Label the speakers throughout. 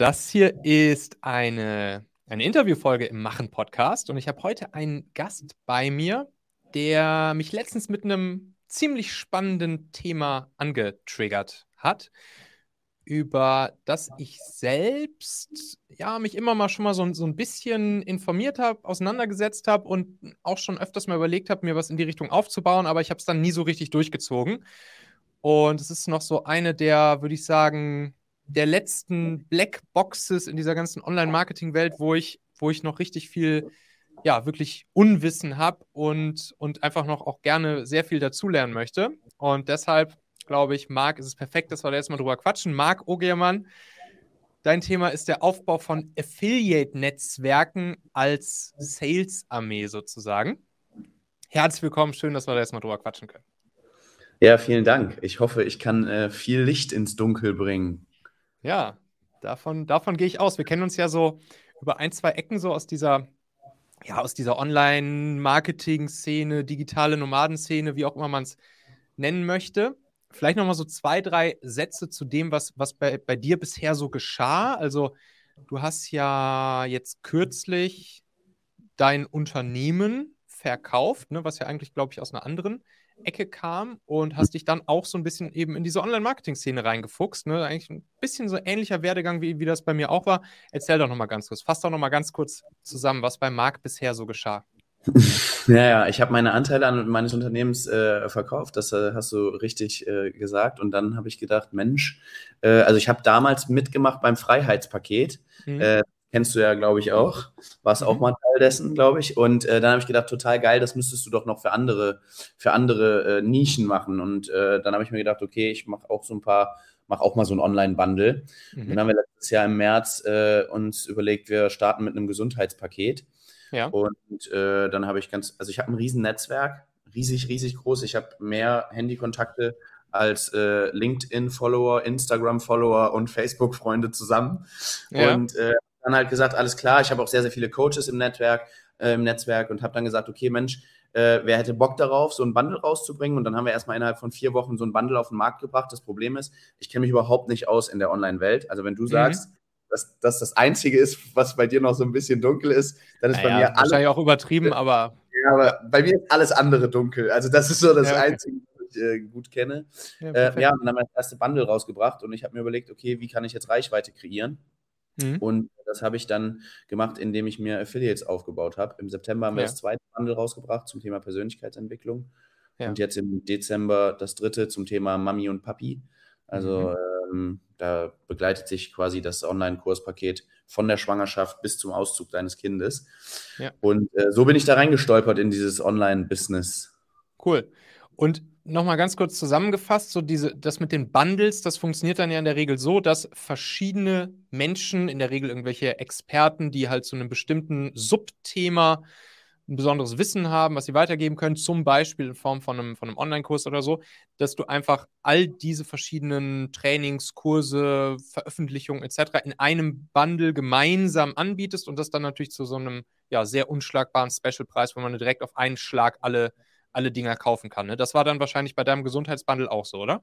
Speaker 1: Das hier ist eine, eine Interviewfolge im Machen-Podcast und ich habe heute einen Gast bei mir, der mich letztens mit einem ziemlich spannenden Thema angetriggert hat, über das ich selbst ja mich immer mal schon mal so, so ein bisschen informiert habe, auseinandergesetzt habe und auch schon öfters mal überlegt habe, mir was in die Richtung aufzubauen, aber ich habe es dann nie so richtig durchgezogen. Und es ist noch so eine der, würde ich sagen, der letzten Black Boxes in dieser ganzen Online-Marketing-Welt, wo ich, wo ich noch richtig viel, ja, wirklich Unwissen habe und, und einfach noch auch gerne sehr viel dazulernen möchte. Und deshalb glaube ich, Marc, ist es perfekt, dass wir da jetzt mal drüber quatschen. Marc Ogermann, dein Thema ist der Aufbau von Affiliate-Netzwerken als Sales-Armee sozusagen. Herzlich willkommen, schön, dass wir da jetzt mal drüber quatschen können.
Speaker 2: Ja, vielen Dank. Ich hoffe, ich kann äh, viel Licht ins Dunkel bringen.
Speaker 1: Ja, davon, davon gehe ich aus. Wir kennen uns ja so über ein, zwei Ecken so aus dieser, ja, aus dieser Online-Marketing-Szene, digitale Nomadenszene, wie auch immer man es nennen möchte. Vielleicht nochmal so zwei, drei Sätze zu dem, was, was bei, bei dir bisher so geschah. Also, du hast ja jetzt kürzlich dein Unternehmen verkauft, ne, was ja eigentlich, glaube ich, aus einer anderen Ecke kam und hast dich dann auch so ein bisschen eben in diese Online-Marketing-Szene reingefuchst. Ne? Eigentlich ein bisschen so ähnlicher Werdegang, wie, wie das bei mir auch war. Erzähl doch nochmal ganz kurz, fass doch nochmal ganz kurz zusammen, was bei Marc bisher so geschah.
Speaker 2: Ja, ja, ich habe meine Anteile an meines Unternehmens äh, verkauft, das äh, hast du richtig äh, gesagt. Und dann habe ich gedacht, Mensch, äh, also ich habe damals mitgemacht beim Freiheitspaket. Mhm. Kennst du ja, glaube ich, auch. Warst auch mhm. mal Teil dessen, glaube ich. Und äh, dann habe ich gedacht, total geil, das müsstest du doch noch für andere, für andere äh, Nischen machen. Und äh, dann habe ich mir gedacht, okay, ich mache auch so ein paar, mache auch mal so ein Online-Bundle. Mhm. Und dann haben wir letztes Jahr im März äh, uns überlegt, wir starten mit einem Gesundheitspaket. Ja. Und äh, dann habe ich ganz, also ich habe ein riesen Netzwerk, riesig, riesig groß. Ich habe mehr Handykontakte als äh, LinkedIn-Follower, Instagram-Follower und Facebook-Freunde zusammen. Ja. Und äh, dann halt gesagt, alles klar, ich habe auch sehr, sehr viele Coaches im Netzwerk, äh, im Netzwerk und habe dann gesagt, okay, Mensch, äh, wer hätte Bock darauf, so ein Bundle rauszubringen? Und dann haben wir erstmal innerhalb von vier Wochen so ein Bundle auf den Markt gebracht. Das Problem ist, ich kenne mich überhaupt nicht aus in der Online-Welt. Also wenn du mhm. sagst, dass das das Einzige ist, was bei dir noch so ein bisschen dunkel ist, dann ist naja, bei mir
Speaker 1: alles. Wahrscheinlich auch übertrieben, aber.
Speaker 2: Ja, aber bei mir ist alles andere dunkel. Also das ist so das ja, okay. Einzige, was ich äh, gut kenne. Ja, äh, ja, und dann haben wir das erste Bundle rausgebracht und ich habe mir überlegt, okay, wie kann ich jetzt Reichweite kreieren? Mhm. Und das habe ich dann gemacht, indem ich mir Affiliates aufgebaut habe. Im September haben wir das zweite Bundle rausgebracht zum Thema Persönlichkeitsentwicklung. Ja. Und jetzt im Dezember das dritte zum Thema Mami und Papi. Also mhm. ähm, da begleitet sich quasi das Online-Kurspaket von der Schwangerschaft bis zum Auszug deines Kindes. Ja. Und äh, so bin ich da reingestolpert in dieses Online-Business.
Speaker 1: Cool. Und nochmal ganz kurz zusammengefasst, so diese, das mit den Bundles, das funktioniert dann ja in der Regel so, dass verschiedene Menschen, in der Regel irgendwelche Experten, die halt zu einem bestimmten Subthema ein besonderes Wissen haben, was sie weitergeben können, zum Beispiel in Form von einem, von einem Online-Kurs oder so, dass du einfach all diese verschiedenen Trainings, Kurse, Veröffentlichungen etc. in einem Bundle gemeinsam anbietest und das dann natürlich zu so einem ja, sehr unschlagbaren Special-Preis, wo man direkt auf einen Schlag alle alle Dinger kaufen kann. Ne? Das war dann wahrscheinlich bei deinem Gesundheitsbundle auch so, oder?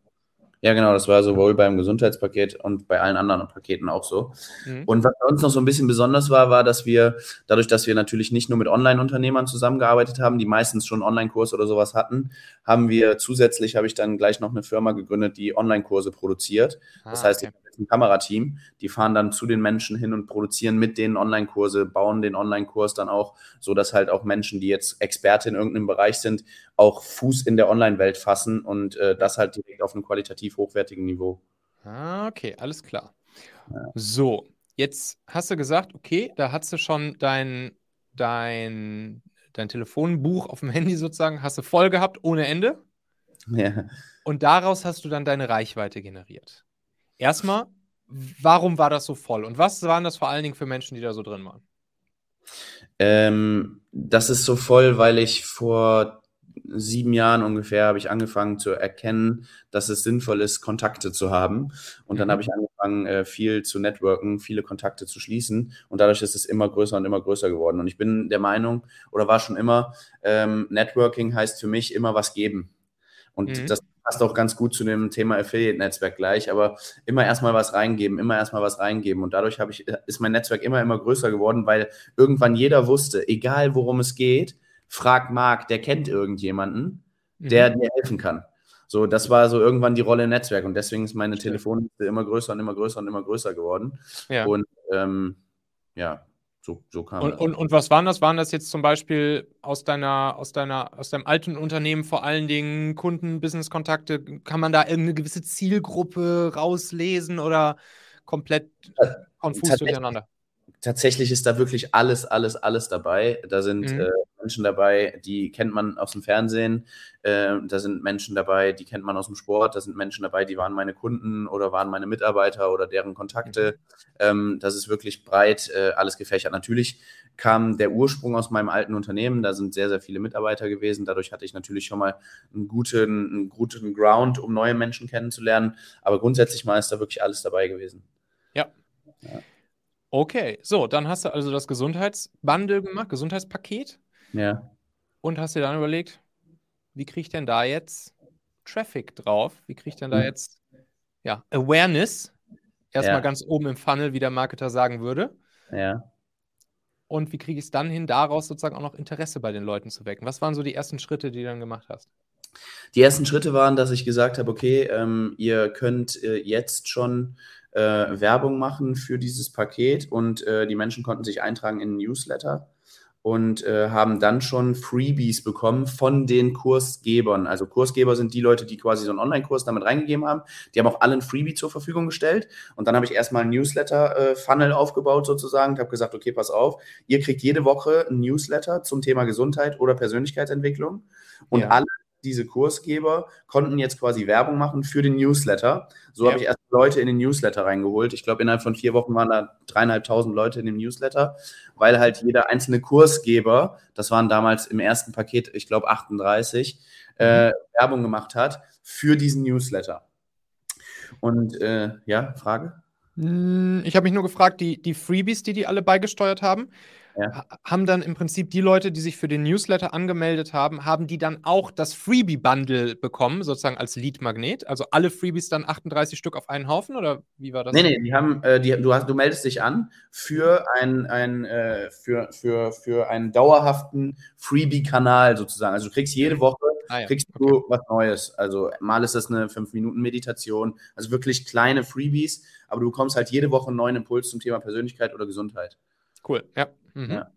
Speaker 2: Ja, genau, das war sowohl beim Gesundheitspaket und bei allen anderen Paketen auch so. Mhm. Und was bei uns noch so ein bisschen besonders war, war, dass wir, dadurch, dass wir natürlich nicht nur mit Online-Unternehmern zusammengearbeitet haben, die meistens schon Online-Kurs oder sowas hatten, haben wir zusätzlich, habe ich dann gleich noch eine Firma gegründet, die Online-Kurse produziert. Ah, das heißt, okay ein Kamerateam, die fahren dann zu den Menschen hin und produzieren mit denen Online-Kurse, bauen den Online-Kurs dann auch, so dass halt auch Menschen, die jetzt Experte in irgendeinem Bereich sind, auch Fuß in der Online-Welt fassen und äh, das halt direkt auf einem qualitativ hochwertigen Niveau.
Speaker 1: Ah, okay, alles klar. Ja. So, jetzt hast du gesagt, okay, da hast du schon dein, dein, dein Telefonbuch auf dem Handy sozusagen, hast du voll gehabt, ohne Ende. Ja. Und daraus hast du dann deine Reichweite generiert. Erstmal, warum war das so voll? Und was waren das vor allen Dingen für Menschen, die da so drin waren?
Speaker 2: Ähm, das ist so voll, weil ich vor sieben Jahren ungefähr habe ich angefangen zu erkennen, dass es sinnvoll ist, Kontakte zu haben. Und dann mhm. habe ich angefangen, äh, viel zu networken, viele Kontakte zu schließen. Und dadurch ist es immer größer und immer größer geworden. Und ich bin der Meinung, oder war schon immer, ähm, Networking heißt für mich immer was geben. Und mhm. das passt auch ganz gut zu dem Thema Affiliate-Netzwerk gleich, aber immer erstmal was reingeben, immer erstmal was reingeben. Und dadurch ich, ist mein Netzwerk immer, immer größer geworden, weil irgendwann jeder wusste, egal worum es geht, frag Marc, der kennt irgendjemanden, der mhm. dir helfen kann. So, das war so irgendwann die Rolle im Netzwerk und deswegen ist meine Telefonliste immer größer und immer größer und immer größer geworden. Ja. Und ähm, ja, so, so kam
Speaker 1: und, und, und, was waren das? Waren das jetzt zum Beispiel aus deiner, aus deiner, aus deinem alten Unternehmen vor allen Dingen Kunden, Business-Kontakte? Kann man da irgendeine gewisse Zielgruppe rauslesen oder komplett konfus durcheinander?
Speaker 2: Tatsächlich ist da wirklich alles, alles, alles dabei. Da sind mhm. äh, Menschen dabei, die kennt man aus dem Fernsehen. Äh, da sind Menschen dabei, die kennt man aus dem Sport. Da sind Menschen dabei, die waren meine Kunden oder waren meine Mitarbeiter oder deren Kontakte. Mhm. Ähm, das ist wirklich breit äh, alles gefächert. Natürlich kam der Ursprung aus meinem alten Unternehmen. Da sind sehr, sehr viele Mitarbeiter gewesen. Dadurch hatte ich natürlich schon mal einen guten, einen guten Ground, um neue Menschen kennenzulernen. Aber grundsätzlich mal ist da wirklich alles dabei gewesen.
Speaker 1: Ja. ja. Okay, so, dann hast du also das Gesundheitsbundle gemacht, Gesundheitspaket.
Speaker 2: Ja.
Speaker 1: Und hast dir dann überlegt, wie kriege ich denn da jetzt Traffic drauf? Wie kriege ich denn da hm. jetzt ja, Awareness? Erstmal ja. ganz oben im Funnel, wie der Marketer sagen würde.
Speaker 2: Ja.
Speaker 1: Und wie kriege ich es dann hin, daraus sozusagen auch noch Interesse bei den Leuten zu wecken? Was waren so die ersten Schritte, die du dann gemacht hast?
Speaker 2: Die ersten Schritte waren, dass ich gesagt habe, okay, ähm, ihr könnt äh, jetzt schon äh, Werbung machen für dieses Paket und äh, die Menschen konnten sich eintragen in Newsletter und äh, haben dann schon Freebies bekommen von den Kursgebern. Also Kursgeber sind die Leute, die quasi so einen Online-Kurs damit reingegeben haben. Die haben auch alle ein Freebie zur Verfügung gestellt. Und dann habe ich erstmal ein Newsletter-Funnel aufgebaut sozusagen und habe gesagt, okay, pass auf, ihr kriegt jede Woche ein Newsletter zum Thema Gesundheit oder Persönlichkeitsentwicklung. Und ja. alle diese Kursgeber konnten jetzt quasi Werbung machen für den Newsletter. So ja. habe ich erst Leute in den Newsletter reingeholt. Ich glaube, innerhalb von vier Wochen waren da dreieinhalbtausend Leute in dem Newsletter, weil halt jeder einzelne Kursgeber, das waren damals im ersten Paket, ich glaube 38, äh, mhm. Werbung gemacht hat für diesen Newsletter. Und äh, ja, Frage?
Speaker 1: Hm, ich habe mich nur gefragt, die, die Freebies, die die alle beigesteuert haben, ja. haben dann im Prinzip die Leute, die sich für den Newsletter angemeldet haben, haben die dann auch das Freebie-Bundle bekommen, sozusagen als Lead-Magnet? Also alle Freebies dann 38 Stück auf einen Haufen oder wie war das?
Speaker 2: Nee, nee, die haben, äh, die, du, hast, du meldest dich an für, ein, ein, äh, für, für, für einen dauerhaften Freebie-Kanal sozusagen. Also du kriegst jede mhm. Woche ah, ja. kriegst du okay. was Neues. Also mal ist das eine 5-Minuten-Meditation, also wirklich kleine Freebies, aber du bekommst halt jede Woche einen neuen Impuls zum Thema Persönlichkeit oder Gesundheit.
Speaker 1: Cool, ja. Mhm. ja.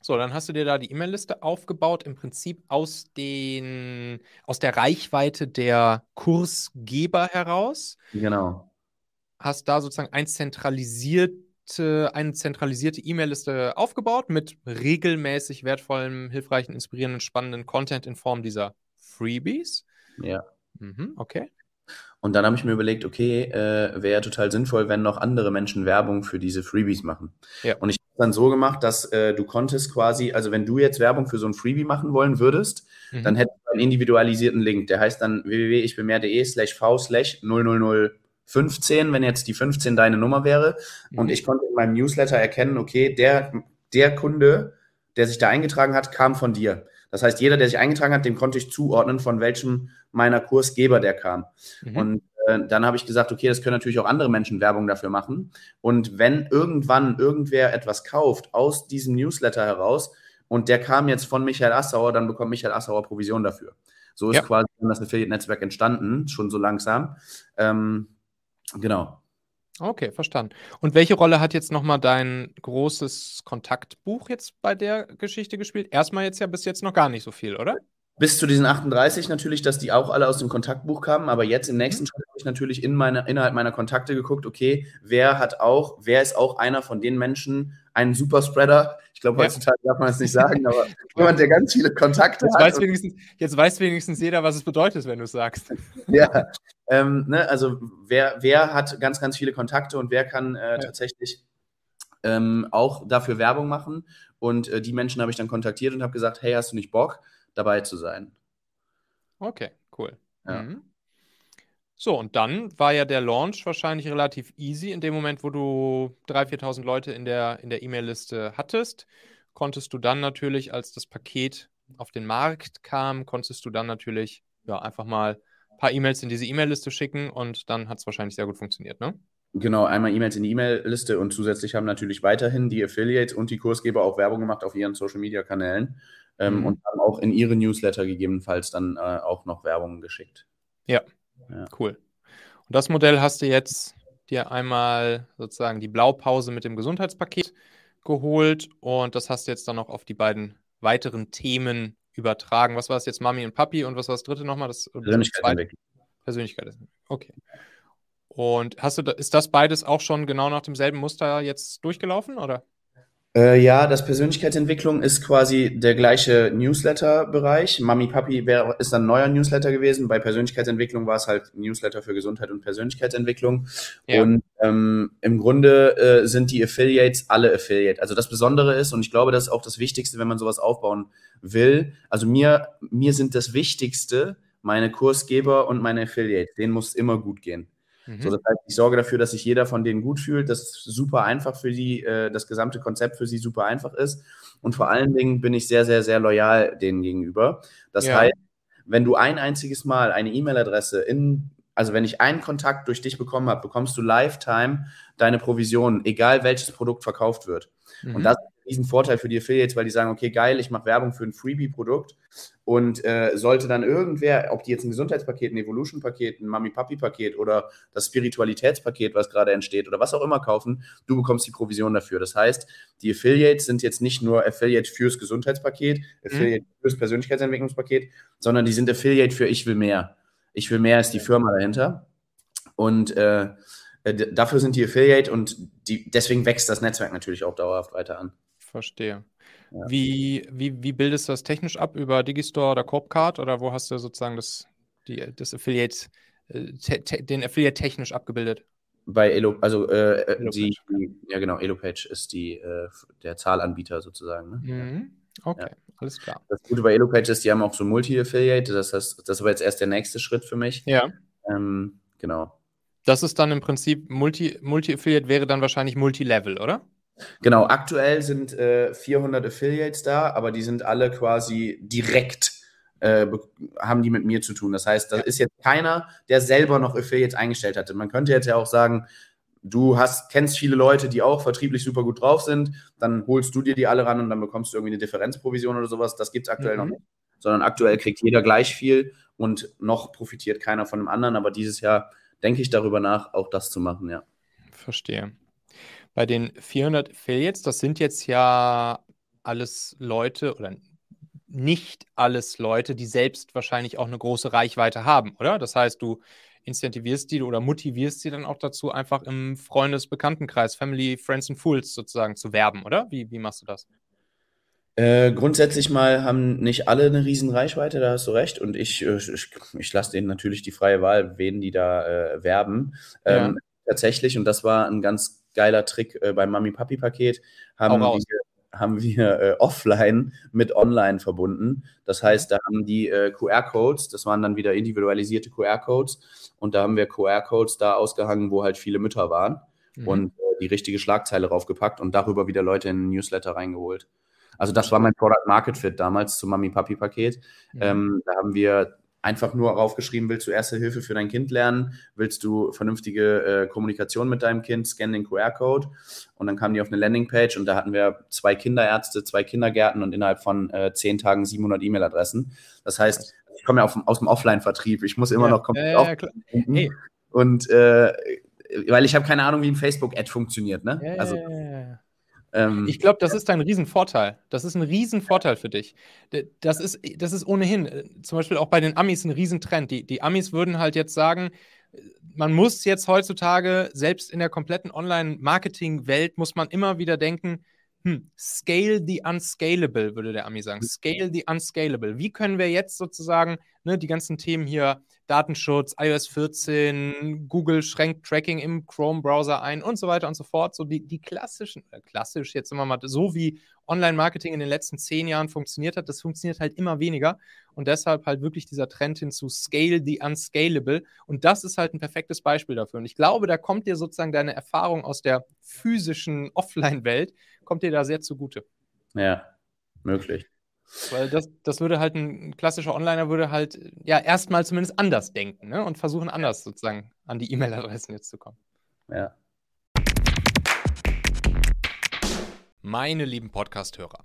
Speaker 1: So, dann hast du dir da die E-Mail-Liste aufgebaut, im Prinzip aus, den, aus der Reichweite der Kursgeber heraus.
Speaker 2: Genau.
Speaker 1: Hast da sozusagen ein zentralisierte, eine zentralisierte E-Mail-Liste aufgebaut mit regelmäßig wertvollem, hilfreichen, inspirierenden, spannenden Content in Form dieser Freebies.
Speaker 2: Ja.
Speaker 1: Mhm, okay.
Speaker 2: Und dann habe ich mir überlegt, okay, äh, wäre total sinnvoll, wenn noch andere Menschen Werbung für diese Freebies machen. Ja. Und ich habe dann so gemacht, dass äh, du konntest quasi, also wenn du jetzt Werbung für so ein Freebie machen wollen würdest, mhm. dann hättest du einen individualisierten Link. Der heißt dann www.ichbinmehr.de slash v slash 00015, wenn jetzt die 15 deine Nummer wäre. Mhm. Und ich konnte in meinem Newsletter erkennen, okay, der, der Kunde, der sich da eingetragen hat, kam von dir. Das heißt, jeder, der sich eingetragen hat, dem konnte ich zuordnen, von welchem meiner Kursgeber der kam. Mhm. Und äh, dann habe ich gesagt, okay, das können natürlich auch andere Menschen Werbung dafür machen. Und wenn irgendwann irgendwer etwas kauft aus diesem Newsletter heraus und der kam jetzt von Michael Assauer, dann bekommt Michael Assauer Provision dafür. So ist ja. quasi das Affiliate-Netzwerk entstanden, schon so langsam. Ähm, genau.
Speaker 1: Okay, verstanden. Und welche Rolle hat jetzt nochmal dein großes Kontaktbuch jetzt bei der Geschichte gespielt? Erstmal jetzt ja bis jetzt noch gar nicht so viel, oder?
Speaker 2: Bis zu diesen 38 natürlich, dass die auch alle aus dem Kontaktbuch kamen, aber jetzt im mhm. nächsten Schritt habe ich natürlich in meine, innerhalb meiner Kontakte geguckt, okay, wer hat auch, wer ist auch einer von den Menschen, ein Superspreader? Ich glaube, heutzutage ja. darf man es nicht sagen, aber jemand, der ganz viele Kontakte
Speaker 1: jetzt hat. Weiß wenigstens, jetzt weiß wenigstens jeder, was es bedeutet, wenn du es sagst.
Speaker 2: ja, ähm, ne, also wer, wer hat ganz, ganz viele Kontakte und wer kann äh, ja. tatsächlich ähm, auch dafür Werbung machen? Und äh, die Menschen habe ich dann kontaktiert und habe gesagt, hey, hast du nicht Bock? Dabei zu sein.
Speaker 1: Okay, cool. Ja. Mhm. So, und dann war ja der Launch wahrscheinlich relativ easy. In dem Moment, wo du 3.000, 4.000 Leute in der in der E-Mail-Liste hattest, konntest du dann natürlich, als das Paket auf den Markt kam, konntest du dann natürlich ja, einfach mal ein paar E-Mails in diese E-Mail-Liste schicken und dann hat es wahrscheinlich sehr gut funktioniert, ne?
Speaker 2: Genau, einmal E-Mails in die E-Mail-Liste und zusätzlich haben natürlich weiterhin die Affiliates und die Kursgeber auch Werbung gemacht auf ihren Social-Media-Kanälen ähm, mhm. und haben auch in ihre Newsletter gegebenenfalls dann äh, auch noch Werbung geschickt.
Speaker 1: Ja. ja, cool. Und das Modell hast du jetzt dir einmal sozusagen die Blaupause mit dem Gesundheitspaket geholt und das hast du jetzt dann noch auf die beiden weiteren Themen übertragen. Was war es jetzt, Mami und Papi und was war das dritte nochmal? Das,
Speaker 2: Persönlichkeitsentwicklung.
Speaker 1: Persönlichkeitsentwicklung. Okay. Und hast du, ist das beides auch schon genau nach demselben Muster jetzt durchgelaufen, oder?
Speaker 2: Äh, ja, das Persönlichkeitsentwicklung ist quasi der gleiche Newsletter-Bereich. Mami Papi wär, ist dann ein neuer Newsletter gewesen. Bei Persönlichkeitsentwicklung war es halt Newsletter für Gesundheit und Persönlichkeitsentwicklung. Ja. Und ähm, im Grunde äh, sind die Affiliates alle Affiliate. Also das Besondere ist, und ich glaube, das ist auch das Wichtigste, wenn man sowas aufbauen will. Also mir, mir sind das Wichtigste meine Kursgeber und meine Affiliates. Denen muss immer gut gehen. Mhm. So, das heißt, ich sorge dafür, dass sich jeder von denen gut fühlt, dass super einfach für die, äh, das gesamte Konzept für sie super einfach ist. Und vor allen Dingen bin ich sehr, sehr, sehr loyal denen gegenüber. Das ja. heißt, wenn du ein einziges Mal eine E-Mail-Adresse in, also wenn ich einen Kontakt durch dich bekommen habe, bekommst du Lifetime deine Provision, egal welches Produkt verkauft wird. Mhm. Und das riesen Vorteil für die Affiliates, weil die sagen, okay, geil, ich mache Werbung für ein Freebie-Produkt und äh, sollte dann irgendwer, ob die jetzt ein Gesundheitspaket, ein Evolution-Paket, ein Mami-Papi-Paket oder das Spiritualitätspaket, was gerade entsteht oder was auch immer kaufen, du bekommst die Provision dafür. Das heißt, die Affiliates sind jetzt nicht nur Affiliate fürs Gesundheitspaket, Affiliate mhm. fürs Persönlichkeitsentwicklungspaket, sondern die sind Affiliate für Ich will mehr. Ich will mehr ist die Firma dahinter. Und äh, äh dafür sind die Affiliate und die, deswegen wächst das Netzwerk natürlich auch dauerhaft weiter an.
Speaker 1: Verstehe. Ja. Wie, wie, wie bildest du das technisch ab? Über Digistore oder Corpcard oder wo hast du sozusagen das, die, das Affiliate, äh, den Affiliate technisch abgebildet?
Speaker 2: Bei Elo, also äh, äh die, die, ja genau, EloPage ist die, äh, der Zahlanbieter sozusagen. Ne?
Speaker 1: Mhm. Okay, ja. alles klar.
Speaker 2: Das Gute bei EloPage ist, die haben auch so Multi-Affiliate, das heißt, das aber jetzt erst der nächste Schritt für mich.
Speaker 1: Ja.
Speaker 2: Ähm, genau.
Speaker 1: Das ist dann im Prinzip Multi-Affiliate Multi wäre dann wahrscheinlich Multi-Level, oder?
Speaker 2: Genau, aktuell sind äh, 400 Affiliates da, aber die sind alle quasi direkt, äh, haben die mit mir zu tun. Das heißt, da ist jetzt keiner, der selber noch Affiliates eingestellt hatte. Man könnte jetzt ja auch sagen, du hast, kennst viele Leute, die auch vertrieblich super gut drauf sind, dann holst du dir die alle ran und dann bekommst du irgendwie eine Differenzprovision oder sowas. Das gibt es aktuell mhm. noch nicht. Sondern aktuell kriegt jeder gleich viel und noch profitiert keiner von dem anderen. Aber dieses Jahr denke ich darüber nach, auch das zu machen, ja.
Speaker 1: Verstehe. Bei den 400 Affiliates, das sind jetzt ja alles Leute oder nicht alles Leute, die selbst wahrscheinlich auch eine große Reichweite haben, oder? Das heißt, du incentivierst die oder motivierst sie dann auch dazu, einfach im Freundes-Bekanntenkreis, Family, Friends and Fools sozusagen zu werben, oder? Wie, wie machst du das?
Speaker 2: Äh, grundsätzlich mal haben nicht alle eine riesen Reichweite, da hast du recht. Und ich, äh, ich, ich lasse denen natürlich die freie Wahl, wen die da äh, werben. Ähm, ja. Tatsächlich, und das war ein ganz geiler Trick äh, beim Mami-Papi-Paket, haben wir, haben wir äh, offline mit online verbunden. Das heißt, da haben die äh, QR-Codes, das waren dann wieder individualisierte QR-Codes und da haben wir QR-Codes da ausgehangen, wo halt viele Mütter waren mhm. und äh, die richtige Schlagzeile raufgepackt und darüber wieder Leute in den Newsletter reingeholt. Also das war mein Product Market Fit damals zum Mami-Papi-Paket. Mhm. Ähm, da haben wir einfach nur aufgeschrieben, willst du erste Hilfe für dein Kind lernen, willst du vernünftige äh, Kommunikation mit deinem Kind, scan den QR-Code und dann kamen die auf eine Landingpage und da hatten wir zwei Kinderärzte, zwei Kindergärten und innerhalb von äh, zehn Tagen 700 E-Mail-Adressen. Das heißt, ich komme ja auf, aus dem Offline-Vertrieb, ich muss immer ja, noch komplett ja, ja, hey. und äh, weil ich habe keine Ahnung, wie ein Facebook-Ad funktioniert, ne?
Speaker 1: Ja, also, ja, ähm, ich glaube, das ist ein Riesenvorteil. Das ist ein Riesenvorteil für dich. Das ist, das ist ohnehin, äh, zum Beispiel auch bei den Amis ein Riesentrend. Die, die Amis würden halt jetzt sagen, man muss jetzt heutzutage, selbst in der kompletten Online-Marketing-Welt, muss man immer wieder denken, hm, scale the unscalable, würde der Ami sagen. Scale the unscalable. Wie können wir jetzt sozusagen ne, die ganzen Themen hier Datenschutz, iOS 14, Google schränkt Tracking im Chrome-Browser ein und so weiter und so fort. So die, die klassischen, äh, klassisch jetzt immer mal, so wie Online-Marketing in den letzten zehn Jahren funktioniert hat, das funktioniert halt immer weniger. Und deshalb halt wirklich dieser Trend hin zu Scale the Unscalable. Und das ist halt ein perfektes Beispiel dafür. Und ich glaube, da kommt dir sozusagen deine Erfahrung aus der physischen Offline-Welt, kommt dir da sehr zugute.
Speaker 2: Ja, möglich.
Speaker 1: Weil das, das würde halt ein klassischer Onliner würde halt ja erstmal zumindest anders denken ne? und versuchen anders sozusagen an die E-Mail-Adressen jetzt zu kommen.
Speaker 2: Ja.
Speaker 1: Meine lieben Podcast-Hörer,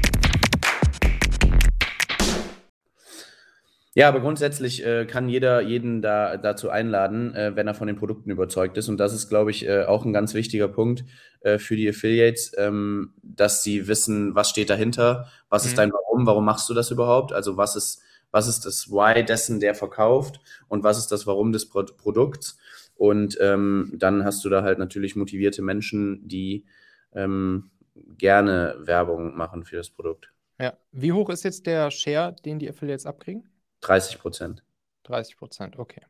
Speaker 2: Ja, aber grundsätzlich äh, kann jeder jeden da dazu einladen, äh, wenn er von den Produkten überzeugt ist. Und das ist, glaube ich, äh, auch ein ganz wichtiger Punkt äh, für die Affiliates, ähm, dass sie wissen, was steht dahinter, was mhm. ist dein Warum, warum machst du das überhaupt? Also was ist, was ist das Why dessen, der verkauft und was ist das Warum des Pro Produkts? Und ähm, dann hast du da halt natürlich motivierte Menschen, die ähm, gerne Werbung machen für das Produkt.
Speaker 1: Ja. Wie hoch ist jetzt der Share, den die Affiliates abkriegen?
Speaker 2: 30 Prozent.
Speaker 1: 30 Prozent, okay.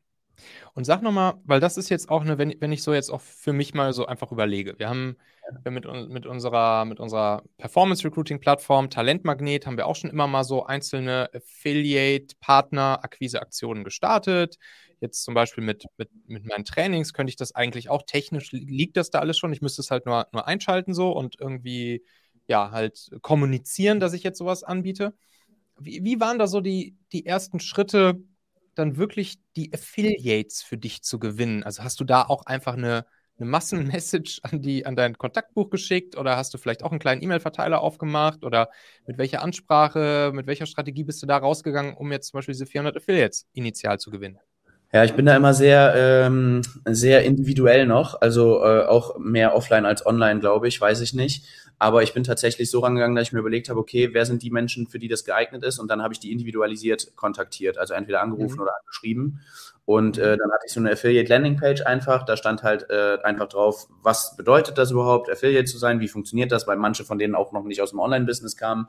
Speaker 1: Und sag nochmal, weil das ist jetzt auch eine, wenn, wenn ich so jetzt auch für mich mal so einfach überlege. Wir haben ja. mit, mit unserer, mit unserer Performance-Recruiting-Plattform Talentmagnet haben wir auch schon immer mal so einzelne Affiliate-Partner-Akquise-Aktionen gestartet. Jetzt zum Beispiel mit, mit, mit meinen Trainings könnte ich das eigentlich auch technisch, liegt das da alles schon. Ich müsste es halt nur, nur einschalten so und irgendwie, ja, halt kommunizieren, dass ich jetzt sowas anbiete. Wie, wie waren da so die, die ersten Schritte, dann wirklich die Affiliates für dich zu gewinnen? Also hast du da auch einfach eine, eine Massenmessage an, die, an dein Kontaktbuch geschickt oder hast du vielleicht auch einen kleinen E-Mail-Verteiler aufgemacht oder mit welcher Ansprache, mit welcher Strategie bist du da rausgegangen, um jetzt zum Beispiel diese 400 Affiliates initial zu gewinnen?
Speaker 2: Ja, ich bin da immer sehr, ähm, sehr individuell noch, also äh, auch mehr offline als online, glaube ich, weiß ich nicht. Aber ich bin tatsächlich so rangegangen, dass ich mir überlegt habe, okay, wer sind die Menschen, für die das geeignet ist? Und dann habe ich die individualisiert kontaktiert, also entweder angerufen mhm. oder angeschrieben. Und äh, dann hatte ich so eine Affiliate Landing Page einfach. Da stand halt äh, einfach drauf, was bedeutet das überhaupt, Affiliate zu sein? Wie funktioniert das? Weil manche von denen auch noch nicht aus dem Online-Business kamen.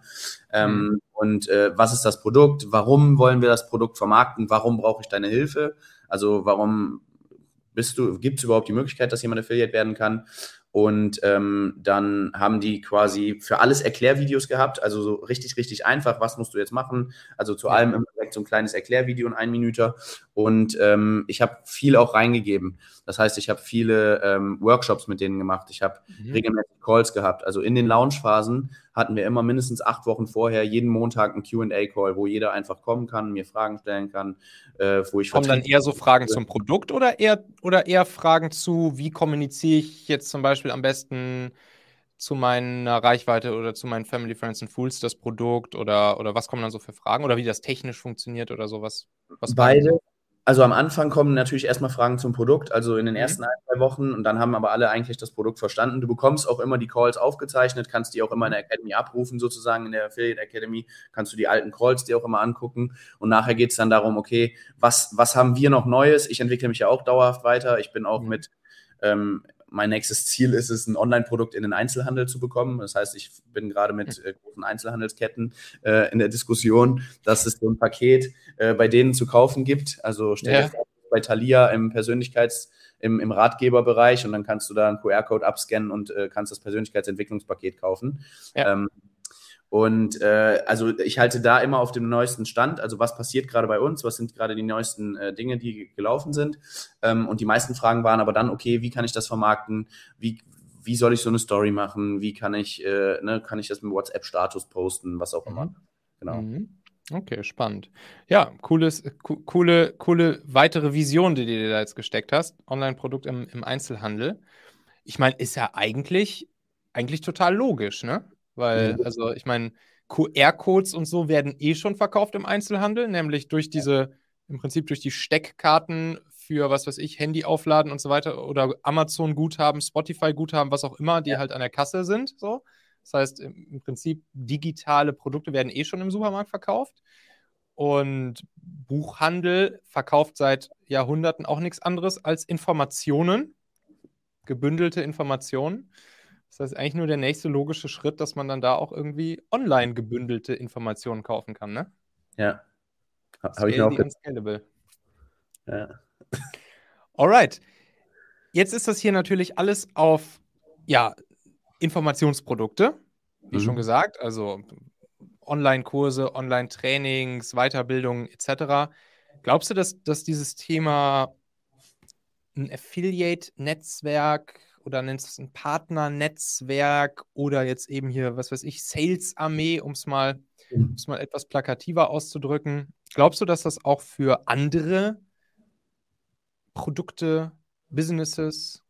Speaker 2: Ähm, mhm. Und äh, was ist das Produkt? Warum wollen wir das Produkt vermarkten? Warum brauche ich deine Hilfe? Also warum bist du, gibt es überhaupt die Möglichkeit, dass jemand Affiliate werden kann? Und ähm, dann haben die quasi für alles Erklärvideos gehabt, also so richtig, richtig einfach, was musst du jetzt machen. Also zu ja. allem immer direkt so ein kleines Erklärvideo in ein Minute. Und ähm, ich habe viel auch reingegeben. Das heißt, ich habe viele ähm, Workshops mit denen gemacht. Ich habe mhm. regelmäßig Calls gehabt. Also in den Launchphasen hatten wir immer mindestens acht Wochen vorher jeden Montag einen QA-Call, wo jeder einfach kommen kann, mir Fragen stellen kann, äh, wo ich
Speaker 1: Kommen dann eher so Fragen zum Produkt oder eher, oder eher Fragen zu, wie kommuniziere ich jetzt zum Beispiel am besten zu meiner Reichweite oder zu meinen Family, Friends and Fools das Produkt oder, oder was kommen dann so für Fragen oder wie das technisch funktioniert oder sowas?
Speaker 2: Was Beide, also am Anfang kommen natürlich erstmal Fragen zum Produkt, also in den mhm. ersten ein, zwei Wochen und dann haben aber alle eigentlich das Produkt verstanden. Du bekommst auch immer die Calls aufgezeichnet, kannst die auch immer in der Academy abrufen, sozusagen in der Affiliate Academy, kannst du die alten Calls dir auch immer angucken und nachher geht es dann darum, okay, was, was haben wir noch Neues? Ich entwickle mich ja auch dauerhaft weiter. Ich bin auch mhm. mit ähm, mein nächstes Ziel ist es, ein Online-Produkt in den Einzelhandel zu bekommen. Das heißt, ich bin gerade mit äh, großen Einzelhandelsketten äh, in der Diskussion, dass es so ein Paket äh, bei denen zu kaufen gibt. Also stell dir ja. vor, bei Thalia im Persönlichkeits- im, im Ratgeberbereich und dann kannst du da einen QR-Code abscannen und äh, kannst das Persönlichkeitsentwicklungspaket kaufen. Ja. Ähm, und äh, also ich halte da immer auf dem neuesten Stand, also was passiert gerade bei uns, was sind gerade die neuesten äh, Dinge, die gelaufen sind. Ähm, und die meisten Fragen waren aber dann, okay, wie kann ich das vermarkten? Wie, wie soll ich so eine Story machen? Wie kann ich, äh, ne, kann ich das mit WhatsApp-Status posten, was auch immer. Mhm. Genau.
Speaker 1: Mhm. Okay, spannend. Ja, cooles, co coole, coole weitere Vision, die du dir da jetzt gesteckt hast. Online-Produkt im, im Einzelhandel. Ich meine, ist ja eigentlich, eigentlich total logisch, ne? Weil, mhm. also ich meine, QR-Codes und so werden eh schon verkauft im Einzelhandel, nämlich durch diese, im Prinzip durch die Steckkarten für was weiß ich, Handy aufladen und so weiter oder Amazon-Guthaben, Spotify-Guthaben, was auch immer, die ja. halt an der Kasse sind. So. Das heißt, im Prinzip digitale Produkte werden eh schon im Supermarkt verkauft. Und Buchhandel verkauft seit Jahrhunderten auch nichts anderes als Informationen, gebündelte Informationen. Das heißt, eigentlich nur der nächste logische Schritt, dass man dann da auch irgendwie online gebündelte Informationen kaufen kann, ne?
Speaker 2: Ja.
Speaker 1: Habe ich mir auch unscalable.
Speaker 2: Ja.
Speaker 1: Alright. Jetzt ist das hier natürlich alles auf ja, Informationsprodukte, wie mhm. schon gesagt, also Online-Kurse, Online-Trainings, Weiterbildung etc. Glaubst du, dass, dass dieses Thema ein Affiliate-Netzwerk oder nennst du es ein Partnernetzwerk oder jetzt eben hier, was weiß ich, Sales-Armee, um es mal, mhm. mal etwas plakativer auszudrücken. Glaubst du, dass das auch für andere Produkte, Businesses,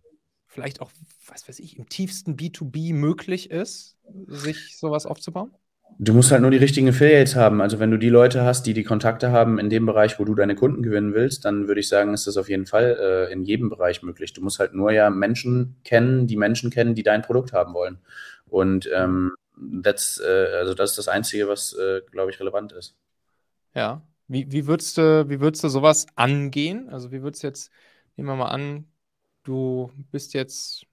Speaker 1: vielleicht auch, was weiß ich, im tiefsten B2B möglich ist, sich sowas aufzubauen?
Speaker 2: Du musst halt nur die richtigen Affiliates haben. Also wenn du die Leute hast, die die Kontakte haben in dem Bereich, wo du deine Kunden gewinnen willst, dann würde ich sagen, ist das auf jeden Fall äh, in jedem Bereich möglich. Du musst halt nur ja Menschen kennen, die Menschen kennen, die dein Produkt haben wollen. Und ähm, that's, äh, also das ist das Einzige, was, äh, glaube ich, relevant ist.
Speaker 1: Ja. Wie, wie, würdest du, wie würdest du sowas angehen? Also wie würdest du jetzt, nehmen wir mal an, du bist jetzt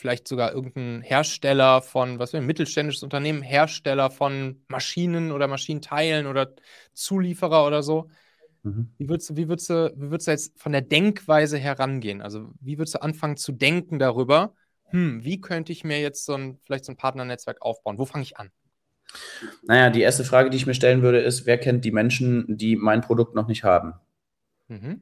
Speaker 1: vielleicht sogar irgendein Hersteller von, was ein mittelständisches Unternehmen, Hersteller von Maschinen oder Maschinenteilen oder Zulieferer oder so. Mhm. Wie, würdest du, wie, würdest wie würdest du jetzt von der Denkweise herangehen? Also, wie würdest du anfangen zu denken darüber, hm, wie könnte ich mir jetzt so ein, vielleicht so ein Partnernetzwerk aufbauen? Wo fange ich an?
Speaker 2: Naja, die erste Frage, die ich mir stellen würde, ist: Wer kennt die Menschen, die mein Produkt noch nicht haben?
Speaker 1: Mhm.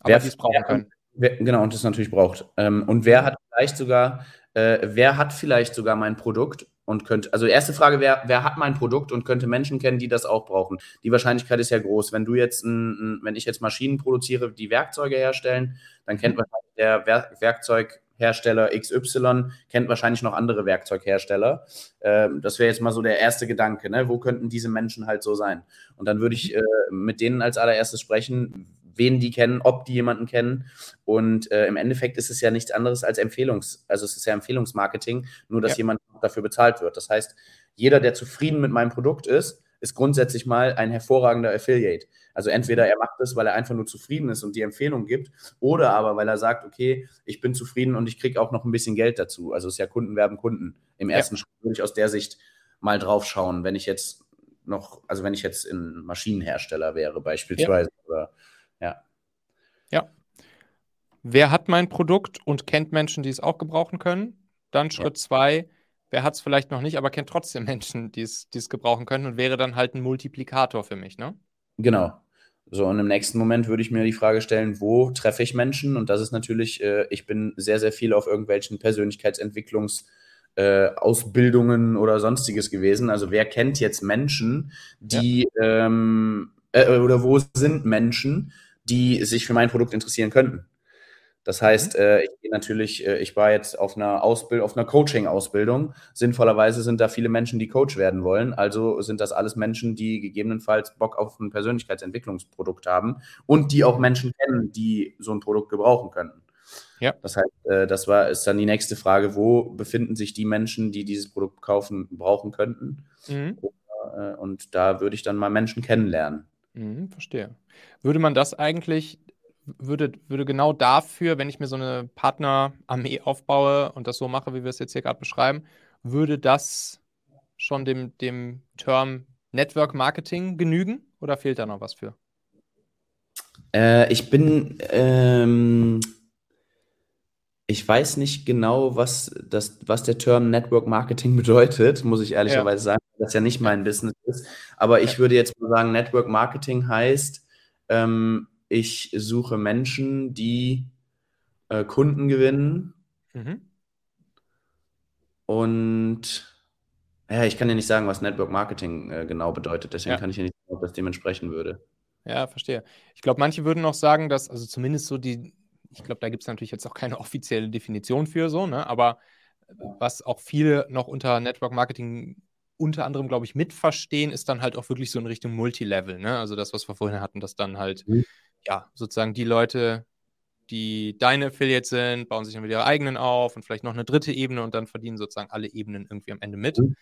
Speaker 1: Aber die es brauchen können.
Speaker 2: Wer, genau, und das natürlich braucht. Ähm, und wer hat vielleicht sogar, äh, wer hat vielleicht sogar mein Produkt und könnte, also erste Frage, wer, wer hat mein Produkt und könnte Menschen kennen, die das auch brauchen? Die Wahrscheinlichkeit ist ja groß. Wenn du jetzt, ein, ein, wenn ich jetzt Maschinen produziere, die Werkzeuge herstellen, dann kennt mhm. wahrscheinlich der Werk Werkzeughersteller XY, kennt wahrscheinlich noch andere Werkzeughersteller. Ähm, das wäre jetzt mal so der erste Gedanke, ne? Wo könnten diese Menschen halt so sein? Und dann würde ich mhm. äh, mit denen als allererstes sprechen, wen die kennen, ob die jemanden kennen. Und äh, im Endeffekt ist es ja nichts anderes als Empfehlungs-, also es ist ja Empfehlungsmarketing, nur dass ja. jemand dafür bezahlt wird. Das heißt, jeder, der zufrieden mit meinem Produkt ist, ist grundsätzlich mal ein hervorragender Affiliate. Also entweder er macht das, weil er einfach nur zufrieden ist und die Empfehlung gibt, oder aber weil er sagt, okay, ich bin zufrieden und ich kriege auch noch ein bisschen Geld dazu. Also es ist ja Kunden werben Kunden. Im ersten ja. Schritt würde ich aus der Sicht mal drauf schauen, wenn ich jetzt noch, also wenn ich jetzt ein Maschinenhersteller wäre beispielsweise ja. oder ja.
Speaker 1: Ja. Wer hat mein Produkt und kennt Menschen, die es auch gebrauchen können? Dann Schritt ja. zwei, wer hat es vielleicht noch nicht, aber kennt trotzdem Menschen, die es, gebrauchen können und wäre dann halt ein Multiplikator für mich, ne?
Speaker 2: Genau. So, und im nächsten Moment würde ich mir die Frage stellen, wo treffe ich Menschen? Und das ist natürlich, äh, ich bin sehr, sehr viel auf irgendwelchen Persönlichkeitsentwicklungsausbildungen äh, oder sonstiges gewesen. Also wer kennt jetzt Menschen, die ja. ähm, äh, oder wo sind Menschen, die sich für mein Produkt interessieren könnten. Das heißt, mhm. äh, ich gehe natürlich, äh, ich war jetzt auf einer Ausbildung, auf einer Coaching-Ausbildung. Sinnvollerweise sind da viele Menschen, die Coach werden wollen. Also sind das alles Menschen, die gegebenenfalls Bock auf ein Persönlichkeitsentwicklungsprodukt haben und die auch Menschen kennen, die so ein Produkt gebrauchen könnten. Ja. Das heißt, äh, das war, ist dann die nächste Frage, wo befinden sich die Menschen, die dieses Produkt kaufen, brauchen könnten? Mhm. Äh, und da würde ich dann mal Menschen kennenlernen.
Speaker 1: Mhm, verstehe. Würde man das eigentlich, würde, würde genau dafür, wenn ich mir so eine Partnerarmee aufbaue und das so mache, wie wir es jetzt hier gerade beschreiben, würde das schon dem, dem Term Network Marketing genügen oder fehlt da noch was für?
Speaker 2: Äh, ich bin, ähm, ich weiß nicht genau, was, das, was der Term Network Marketing bedeutet, muss ich ehrlicherweise ja. sagen, das ja nicht mein Business ist. Aber ich würde jetzt mal sagen, Network Marketing heißt, ähm, ich suche Menschen, die äh, Kunden gewinnen. Mhm. Und ja, ich kann ja nicht sagen, was Network Marketing äh, genau bedeutet. Deswegen ja. kann ich ja nicht sagen, ob das dementsprechend würde.
Speaker 1: Ja, verstehe. Ich glaube, manche würden noch sagen, dass, also zumindest so die, ich glaube, da gibt es natürlich jetzt auch keine offizielle Definition für so, ne? aber was auch viele noch unter Network Marketing unter anderem, glaube ich, mitverstehen, ist dann halt auch wirklich so in Richtung Multilevel. Ne? Also das, was wir vorhin hatten, dass dann halt, mhm. ja, sozusagen die Leute, die deine Affiliates sind, bauen sich dann wieder ihre eigenen auf und vielleicht noch eine dritte Ebene und dann verdienen sozusagen alle Ebenen irgendwie am Ende mit. Mhm.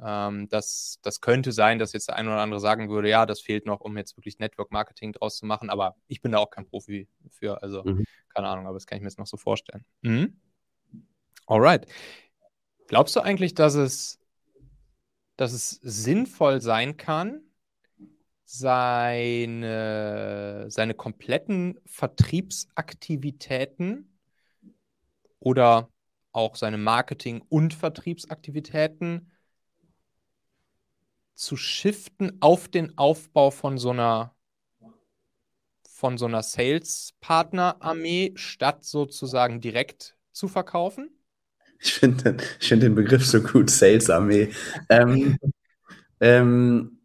Speaker 1: Ähm, das, das könnte sein, dass jetzt der eine oder andere sagen würde, ja, das fehlt noch, um jetzt wirklich Network Marketing draus zu machen, aber ich bin da auch kein Profi für, also mhm. keine Ahnung, aber das kann ich mir jetzt noch so vorstellen. Mhm. Alright. Glaubst du eigentlich, dass es, dass es sinnvoll sein kann, seine, seine kompletten Vertriebsaktivitäten oder auch seine Marketing- und Vertriebsaktivitäten zu shiften auf den Aufbau von so einer von so einer Sales-Partner-Armee, statt sozusagen direkt zu verkaufen?
Speaker 2: Ich finde ich find den Begriff so gut, Sales-Armee. ähm, ähm,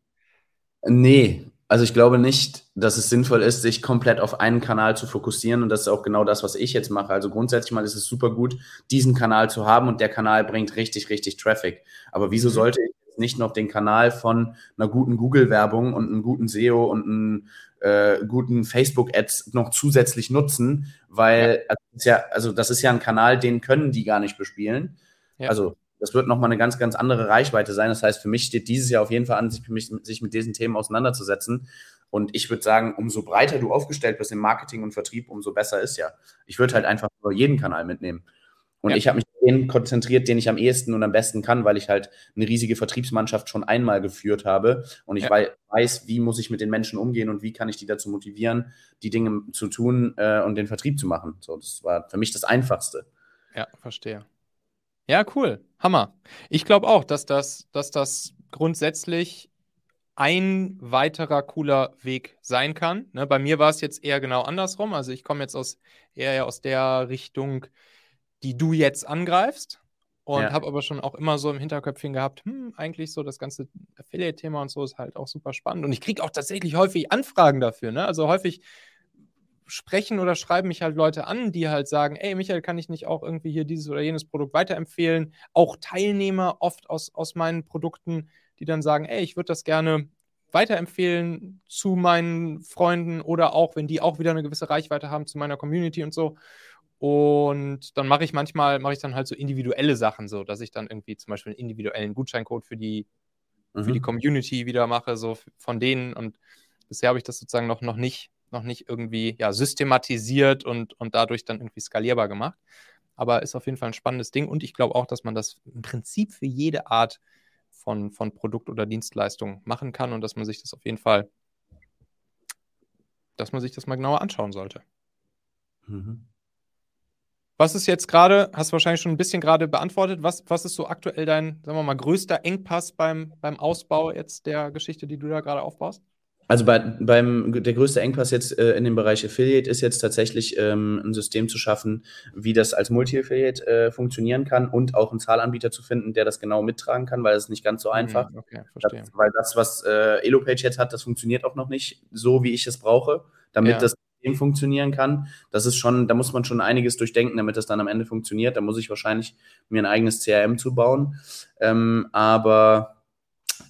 Speaker 2: nee, also ich glaube nicht, dass es sinnvoll ist, sich komplett auf einen Kanal zu fokussieren und das ist auch genau das, was ich jetzt mache. Also grundsätzlich mal ist es super gut, diesen Kanal zu haben und der Kanal bringt richtig, richtig Traffic. Aber wieso mhm. sollte ich nicht noch den Kanal von einer guten Google-Werbung und einem guten SEO und einem äh, guten Facebook-Ads noch zusätzlich nutzen, weil ja. Also, das ja, also das ist ja ein Kanal, den können die gar nicht bespielen. Ja. Also das wird nochmal eine ganz, ganz andere Reichweite sein. Das heißt, für mich steht dieses Jahr auf jeden Fall an, sich, sich mit diesen Themen auseinanderzusetzen. Und ich würde sagen, umso breiter du aufgestellt bist im Marketing und Vertrieb, umso besser ist ja. Ich würde halt einfach nur jeden Kanal mitnehmen. Und ja. ich habe mich den konzentriert, den ich am ehesten und am besten kann, weil ich halt eine riesige Vertriebsmannschaft schon einmal geführt habe und ich ja. weiß, wie muss ich mit den Menschen umgehen und wie kann ich die dazu motivieren, die Dinge zu tun äh, und den Vertrieb zu machen. So, das war für mich das Einfachste.
Speaker 1: Ja, verstehe. Ja, cool. Hammer. Ich glaube auch, dass das, dass das grundsätzlich ein weiterer cooler Weg sein kann. Ne, bei mir war es jetzt eher genau andersrum. Also ich komme jetzt aus eher aus der Richtung, die du jetzt angreifst. Und ja. habe aber schon auch immer so im Hinterköpfchen gehabt, hm, eigentlich so das ganze Affiliate-Thema und so ist halt auch super spannend. Und ich kriege auch tatsächlich häufig Anfragen dafür. Ne? Also häufig sprechen oder schreiben mich halt Leute an, die halt sagen, ey Michael, kann ich nicht auch irgendwie hier dieses oder jenes Produkt weiterempfehlen? Auch Teilnehmer oft aus, aus meinen Produkten, die dann sagen, ey, ich würde das gerne weiterempfehlen zu meinen Freunden oder auch, wenn die auch wieder eine gewisse Reichweite haben, zu meiner Community und so. Und dann mache ich manchmal, mache ich dann halt so individuelle Sachen, so dass ich dann irgendwie zum Beispiel einen individuellen Gutscheincode für die, mhm. für die mhm. Community wieder mache, so von denen. Und bisher habe ich das sozusagen noch, noch nicht, noch nicht irgendwie ja, systematisiert und, und dadurch dann irgendwie skalierbar gemacht. Aber ist auf jeden Fall ein spannendes Ding. Und ich glaube auch, dass man das im Prinzip für jede Art von, von Produkt oder Dienstleistung machen kann und dass man sich das auf jeden Fall, dass man sich das mal genauer anschauen sollte. Mhm. Was ist jetzt gerade, hast du wahrscheinlich schon ein bisschen gerade beantwortet, was, was ist so aktuell dein, sagen wir mal, größter Engpass beim, beim Ausbau jetzt der Geschichte, die du da gerade aufbaust?
Speaker 2: Also bei, beim, der größte Engpass jetzt äh, in dem Bereich Affiliate ist jetzt tatsächlich ähm, ein System zu schaffen, wie das als Multi-Affiliate äh, funktionieren kann und auch einen Zahlanbieter zu finden, der das genau mittragen kann, weil das ist nicht ganz so mhm, einfach. Okay, verstehe. Das, weil das, was äh, Elopage jetzt hat, das funktioniert auch noch nicht so, wie ich es brauche, damit ja. das System funktionieren kann. Das ist schon, da muss man schon einiges durchdenken, damit das dann am Ende funktioniert. Da muss ich wahrscheinlich mir ein eigenes CRM zubauen. Ähm, aber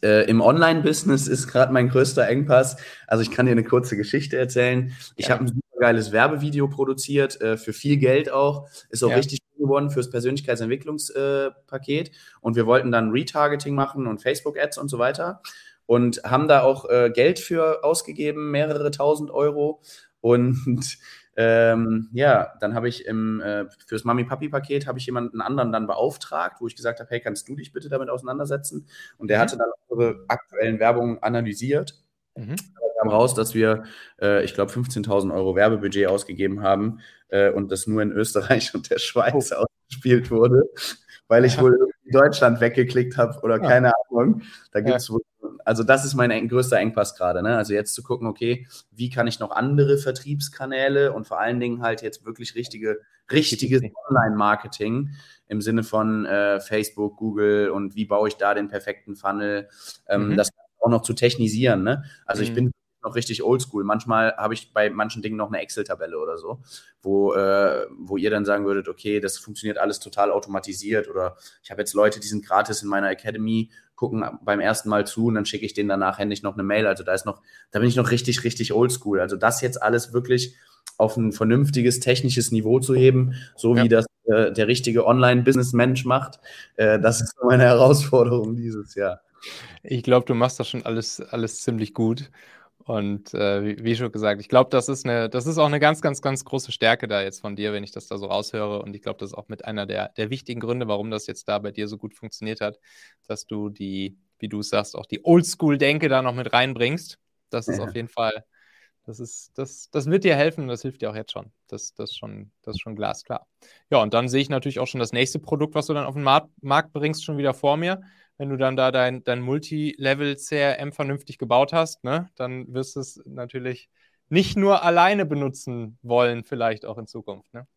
Speaker 2: äh, im Online-Business ist gerade mein größter Engpass. Also ich kann dir eine kurze Geschichte erzählen. Ich ja. habe ein super geiles Werbevideo produziert, äh, für viel Geld auch. Ist auch ja. richtig geworden fürs Persönlichkeitsentwicklungspaket. Äh, und wir wollten dann Retargeting machen und Facebook-Ads und so weiter. Und haben da auch äh, Geld für ausgegeben, mehrere tausend Euro. Und ähm, ja, dann habe ich im, äh, fürs Mami-Papi-Paket habe ich jemanden anderen dann beauftragt, wo ich gesagt habe, hey, kannst du dich bitte damit auseinandersetzen? Und der mhm. hatte dann unsere aktuellen Werbungen analysiert. Mhm. Da kam raus, dass wir, äh, ich glaube, 15.000 Euro Werbebudget ausgegeben haben äh, und das nur in Österreich und der Schweiz oh. ausgespielt wurde, weil ich wohl Deutschland weggeklickt habe oder ja. keine Ahnung. Da gibt es ja. wohl also das ist mein größter Engpass gerade. Ne? Also jetzt zu gucken, okay, wie kann ich noch andere Vertriebskanäle und vor allen Dingen halt jetzt wirklich richtige, richtiges Online-Marketing im Sinne von äh, Facebook, Google und wie baue ich da den perfekten Funnel, ähm, mhm. das auch noch zu technisieren. Ne? Also mhm. ich bin noch richtig oldschool. Manchmal habe ich bei manchen Dingen noch eine Excel-Tabelle oder so, wo, äh, wo ihr dann sagen würdet, okay, das funktioniert alles total automatisiert oder ich habe jetzt Leute, die sind gratis in meiner Academy, gucken beim ersten Mal zu und dann schicke ich denen danach händisch noch eine Mail. Also da ist noch, da bin ich noch richtig, richtig oldschool. Also das jetzt alles wirklich auf ein vernünftiges technisches Niveau zu heben, so ja. wie das äh, der richtige Online-Business-Mensch macht. Äh, das ist meine Herausforderung dieses Jahr.
Speaker 1: Ich glaube, du machst das schon alles, alles ziemlich gut. Und äh, wie, wie, schon gesagt, ich glaube, das ist eine, das ist auch eine ganz, ganz, ganz große Stärke da jetzt von dir, wenn ich das da so raushöre. Und ich glaube, das ist auch mit einer der, der wichtigen Gründe, warum das jetzt da bei dir so gut funktioniert hat, dass du die, wie du es sagst, auch die Oldschool-Denke da noch mit reinbringst. Das ist ja. auf jeden Fall, das ist, das, das wird dir helfen und das hilft dir auch jetzt schon. Das, das, schon, das ist schon glasklar. Ja, und dann sehe ich natürlich auch schon das nächste Produkt, was du dann auf den Markt bringst, schon wieder vor mir wenn du dann da dein, dein Multilevel-CRM vernünftig gebaut hast, ne, dann wirst du es natürlich nicht nur alleine benutzen wollen, vielleicht auch in Zukunft. Ne?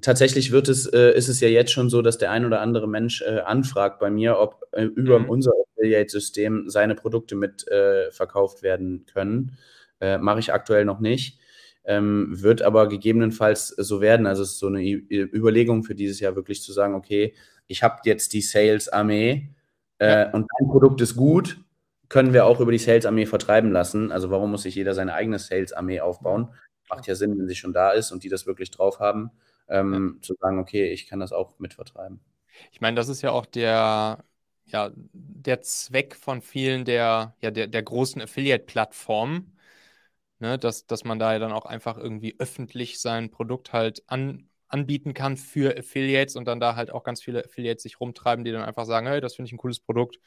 Speaker 2: Tatsächlich wird es, äh, ist es ja jetzt schon so, dass der ein oder andere Mensch äh, anfragt bei mir, ob äh, über mhm. unser Affiliate-System seine Produkte mit äh, verkauft werden können. Äh, mache ich aktuell noch nicht. Ähm, wird aber gegebenenfalls so werden. Also es ist so eine Überlegung für dieses Jahr wirklich zu sagen, okay, ich habe jetzt die Sales-Armee, äh, und dein Produkt ist gut, können wir auch über die Sales-Armee vertreiben lassen. Also warum muss sich jeder seine eigene Sales-Armee aufbauen? Macht ja Sinn, wenn sie schon da ist und die das wirklich drauf haben, ähm, ja. zu sagen, okay, ich kann das auch mit vertreiben.
Speaker 1: Ich meine, das ist ja auch der, ja, der Zweck von vielen der, ja, der, der großen Affiliate-Plattformen, ne, dass, dass man da ja dann auch einfach irgendwie öffentlich sein Produkt halt an, anbieten kann für Affiliates und dann da halt auch ganz viele Affiliates sich rumtreiben, die dann einfach sagen, hey, das finde ich ein cooles Produkt,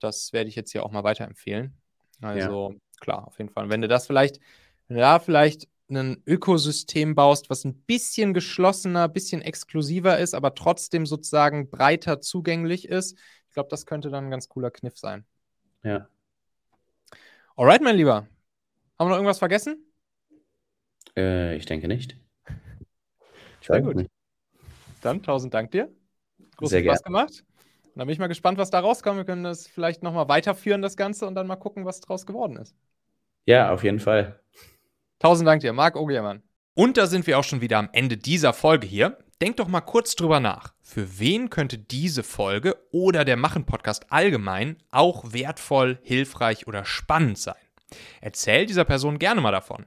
Speaker 1: das werde ich jetzt hier auch mal weiterempfehlen. Also ja. klar, auf jeden Fall. Und wenn du das vielleicht, wenn du da vielleicht ein Ökosystem baust, was ein bisschen geschlossener, ein bisschen exklusiver ist, aber trotzdem sozusagen breiter zugänglich ist, ich glaube, das könnte dann ein ganz cooler Kniff sein.
Speaker 2: Ja.
Speaker 1: Alright, mein Lieber. Haben wir noch irgendwas vergessen?
Speaker 2: Äh, ich denke nicht.
Speaker 1: Sehr gut. Dann tausend Dank dir. Großen Sehr Spaß gerne. gemacht. Und dann bin ich mal gespannt, was da rauskommt. Wir können das vielleicht nochmal weiterführen, das Ganze, und dann mal gucken, was draus geworden ist.
Speaker 2: Ja, auf jeden Fall.
Speaker 1: Tausend Dank dir, Marc Ogermann. Und da sind wir auch schon wieder am Ende dieser Folge hier. Denk doch mal kurz drüber nach. Für wen könnte diese Folge oder der Machen-Podcast allgemein auch wertvoll, hilfreich oder spannend sein? Erzähl dieser Person gerne mal davon.